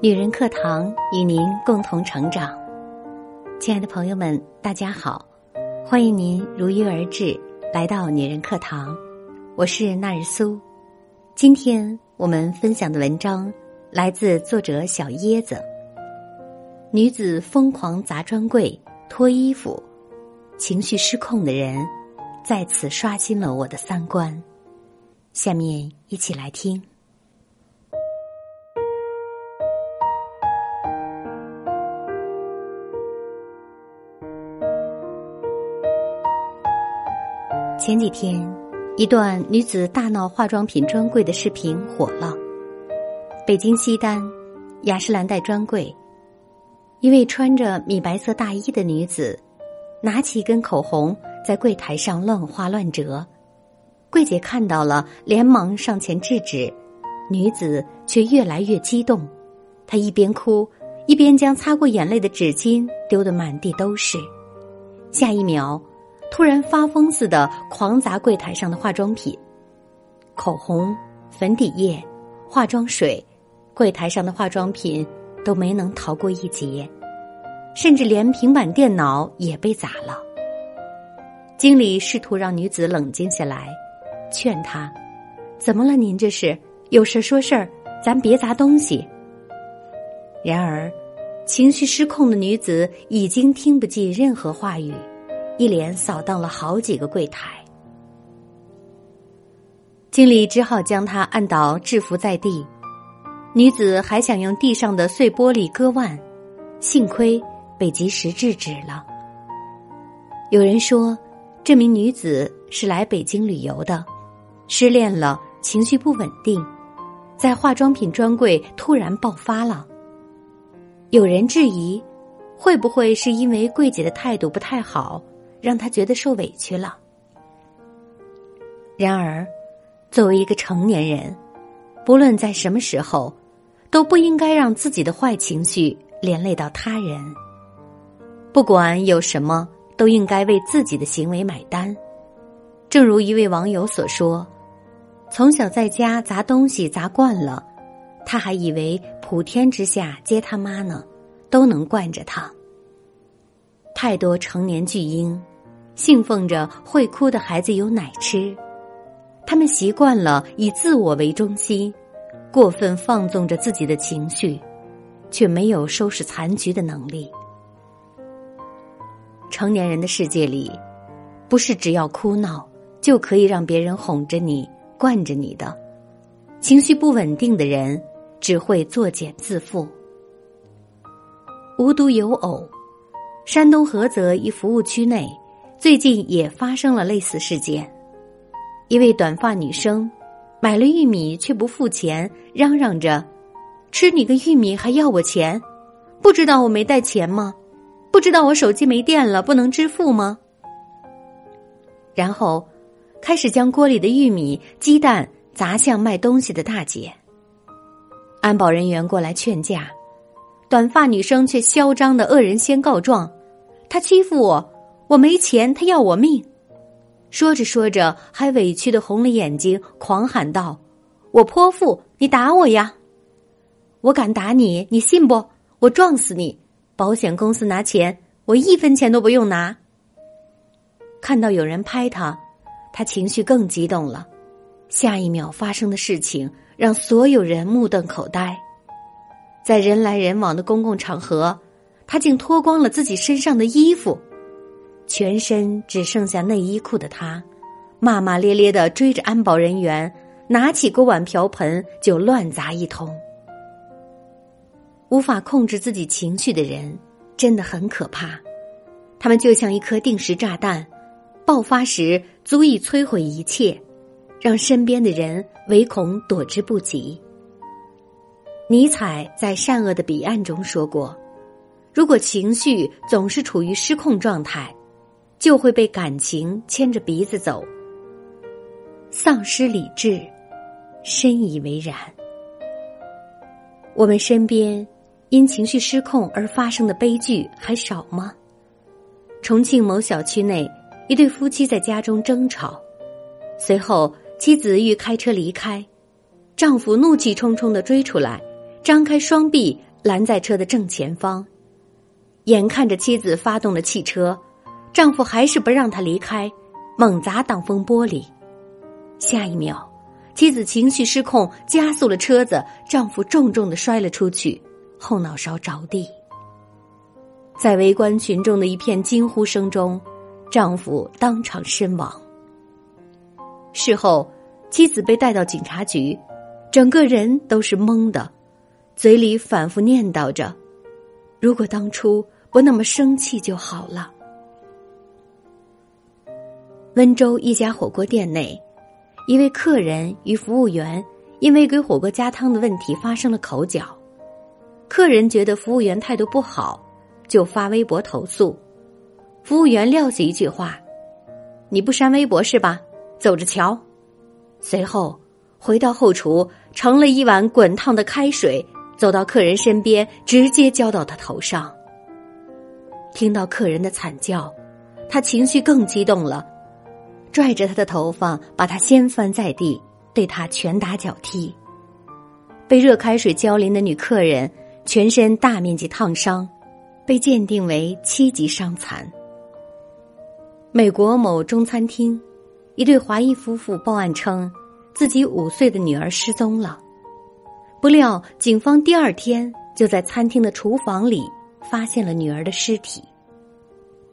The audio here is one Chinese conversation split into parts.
女人课堂与您共同成长，亲爱的朋友们，大家好，欢迎您如约而至来到女人课堂，我是纳日苏。今天我们分享的文章来自作者小椰子。女子疯狂砸专柜、脱衣服，情绪失控的人，再次刷新了我的三观。下面一起来听。前几天，一段女子大闹化妆品专柜的视频火了。北京西单雅诗兰黛专柜，一位穿着米白色大衣的女子，拿起一根口红在柜台上乱画乱折。柜姐看到了，连忙上前制止，女子却越来越激动，她一边哭，一边将擦过眼泪的纸巾丢得满地都是。下一秒。突然发疯似的狂砸柜台上的化妆品，口红、粉底液、化妆水，柜台上的化妆品都没能逃过一劫，甚至连平板电脑也被砸了。经理试图让女子冷静下来，劝她：“怎么了？您这是有事说事儿，咱别砸东西。”然而，情绪失控的女子已经听不进任何话语。一连扫荡了好几个柜台，经理只好将她按倒，制服在地。女子还想用地上的碎玻璃割腕，幸亏被及时制止了。有人说，这名女子是来北京旅游的，失恋了，情绪不稳定，在化妆品专柜突然爆发了。有人质疑，会不会是因为柜姐的态度不太好？让他觉得受委屈了。然而，作为一个成年人，不论在什么时候，都不应该让自己的坏情绪连累到他人。不管有什么，都应该为自己的行为买单。正如一位网友所说：“从小在家砸东西砸惯了，他还以为普天之下皆他妈呢，都能惯着他。”太多成年巨婴，信奉着会哭的孩子有奶吃，他们习惯了以自我为中心，过分放纵着自己的情绪，却没有收拾残局的能力。成年人的世界里，不是只要哭闹就可以让别人哄着你、惯着你的，情绪不稳定的人只会作茧自缚。无独有偶。山东菏泽一服务区内，最近也发生了类似事件。一位短发女生买了玉米却不付钱，嚷嚷着：“吃你个玉米还要我钱？不知道我没带钱吗？不知道我手机没电了不能支付吗？”然后开始将锅里的玉米、鸡蛋砸向卖东西的大姐。安保人员过来劝架，短发女生却嚣张的恶人先告状。他欺负我，我没钱，他要我命。说着说着，还委屈的红了眼睛，狂喊道：“我泼妇，你打我呀！我敢打你，你信不？我撞死你！保险公司拿钱，我一分钱都不用拿。”看到有人拍他，他情绪更激动了。下一秒发生的事情让所有人目瞪口呆，在人来人往的公共场合。他竟脱光了自己身上的衣服，全身只剩下内衣裤的他，骂骂咧咧的追着安保人员，拿起锅碗瓢盆就乱砸一通。无法控制自己情绪的人真的很可怕，他们就像一颗定时炸弹，爆发时足以摧毁一切，让身边的人唯恐躲之不及。尼采在《善恶的彼岸》中说过。如果情绪总是处于失控状态，就会被感情牵着鼻子走，丧失理智，深以为然。我们身边因情绪失控而发生的悲剧还少吗？重庆某小区内，一对夫妻在家中争吵，随后妻子欲开车离开，丈夫怒气冲冲的追出来，张开双臂拦在车的正前方，眼看着妻子发动了汽车，丈夫还是不让她离开，猛砸挡风玻璃。下一秒，妻子情绪失控，加速了车子，丈夫重重的摔了出去，后脑勺着地。在围观群众的一片惊呼声中，丈夫当场身亡。事后，妻子被带到警察局，整个人都是懵的，嘴里反复念叨着：“如果当初不那么生气就好了。”温州一家火锅店内，一位客人与服务员因为给火锅加汤的问题发生了口角，客人觉得服务员态度不好。就发微博投诉，服务员撂下一句话：“你不删微博是吧？走着瞧。”随后回到后厨，盛了一碗滚烫的开水，走到客人身边，直接浇到他头上。听到客人的惨叫，他情绪更激动了，拽着他的头发，把他掀翻在地，对他拳打脚踢。被热开水浇淋的女客人全身大面积烫伤。被鉴定为七级伤残。美国某中餐厅，一对华裔夫妇报案称，自己五岁的女儿失踪了。不料，警方第二天就在餐厅的厨房里发现了女儿的尸体。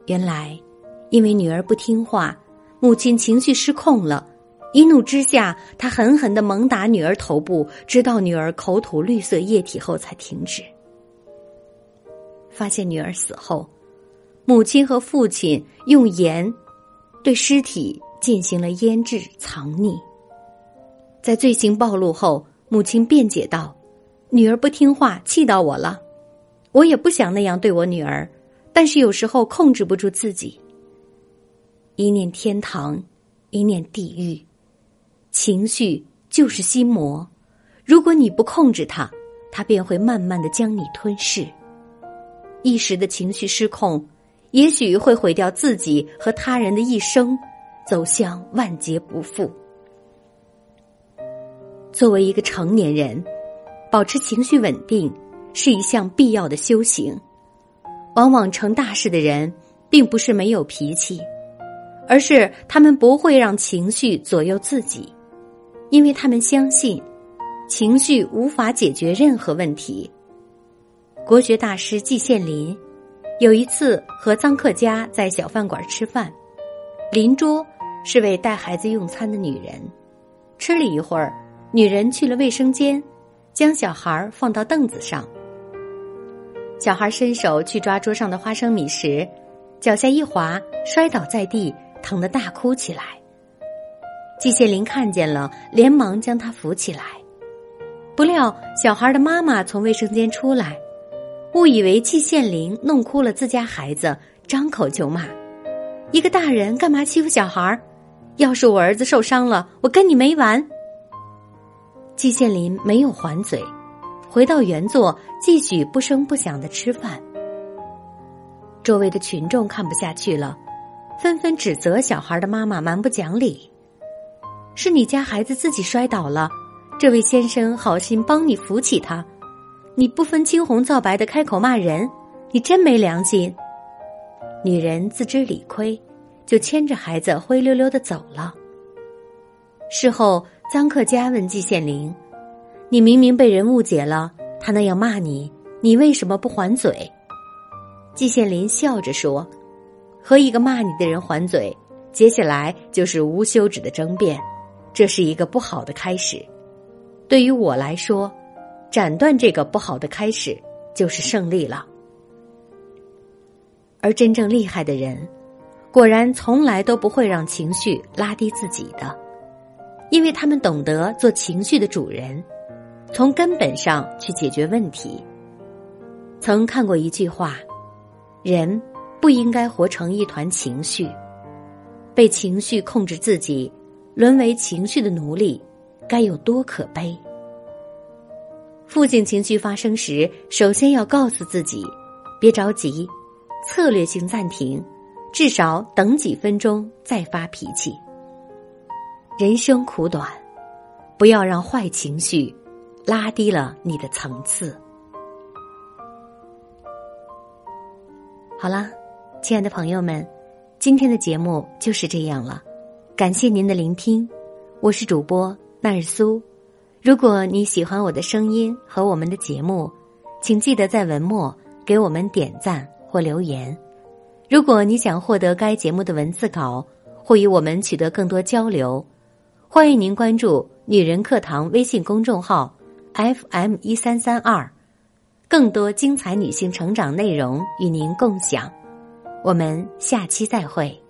原来，因为女儿不听话，母亲情绪失控了，一怒之下，他狠狠的猛打女儿头部，直到女儿口吐绿色液体后才停止。发现女儿死后，母亲和父亲用盐对尸体进行了腌制藏匿。在罪行暴露后，母亲辩解道：“女儿不听话，气到我了。我也不想那样对我女儿，但是有时候控制不住自己。一念天堂，一念地狱，情绪就是心魔。如果你不控制它，它便会慢慢的将你吞噬。”一时的情绪失控，也许会毁掉自己和他人的一生，走向万劫不复。作为一个成年人，保持情绪稳定是一项必要的修行。往往成大事的人，并不是没有脾气，而是他们不会让情绪左右自己，因为他们相信，情绪无法解决任何问题。国学大师季羡林有一次和臧克家在小饭馆吃饭，邻桌是位带孩子用餐的女人。吃了一会儿，女人去了卫生间，将小孩放到凳子上。小孩伸手去抓桌上的花生米时，脚下一滑，摔倒在地，疼得大哭起来。季羡林看见了，连忙将他扶起来。不料，小孩的妈妈从卫生间出来。误以为季羡林弄哭了自家孩子，张口就骂：“一个大人干嘛欺负小孩要是我儿子受伤了，我跟你没完。”季羡林没有还嘴，回到原座，继续不声不响的吃饭。周围的群众看不下去了，纷纷指责小孩的妈妈蛮不讲理：“是你家孩子自己摔倒了，这位先生好心帮你扶起他。”你不分青红皂白的开口骂人，你真没良心！女人自知理亏，就牵着孩子灰溜溜的走了。事后，臧克家问季羡林：“你明明被人误解了，他那样骂你，你为什么不还嘴？”季羡林笑着说：“和一个骂你的人还嘴，接下来就是无休止的争辩，这是一个不好的开始。对于我来说。”斩断这个不好的开始，就是胜利了。而真正厉害的人，果然从来都不会让情绪拉低自己的，因为他们懂得做情绪的主人，从根本上去解决问题。曾看过一句话：人不应该活成一团情绪，被情绪控制自己，沦为情绪的奴隶，该有多可悲！负性情绪发生时，首先要告诉自己，别着急，策略性暂停，至少等几分钟再发脾气。人生苦短，不要让坏情绪拉低了你的层次。好啦，亲爱的朋友们，今天的节目就是这样了。感谢您的聆听，我是主播纳日苏。如果你喜欢我的声音和我们的节目，请记得在文末给我们点赞或留言。如果你想获得该节目的文字稿或与我们取得更多交流，欢迎您关注“女人课堂”微信公众号 FM 一三三二，更多精彩女性成长内容与您共享。我们下期再会。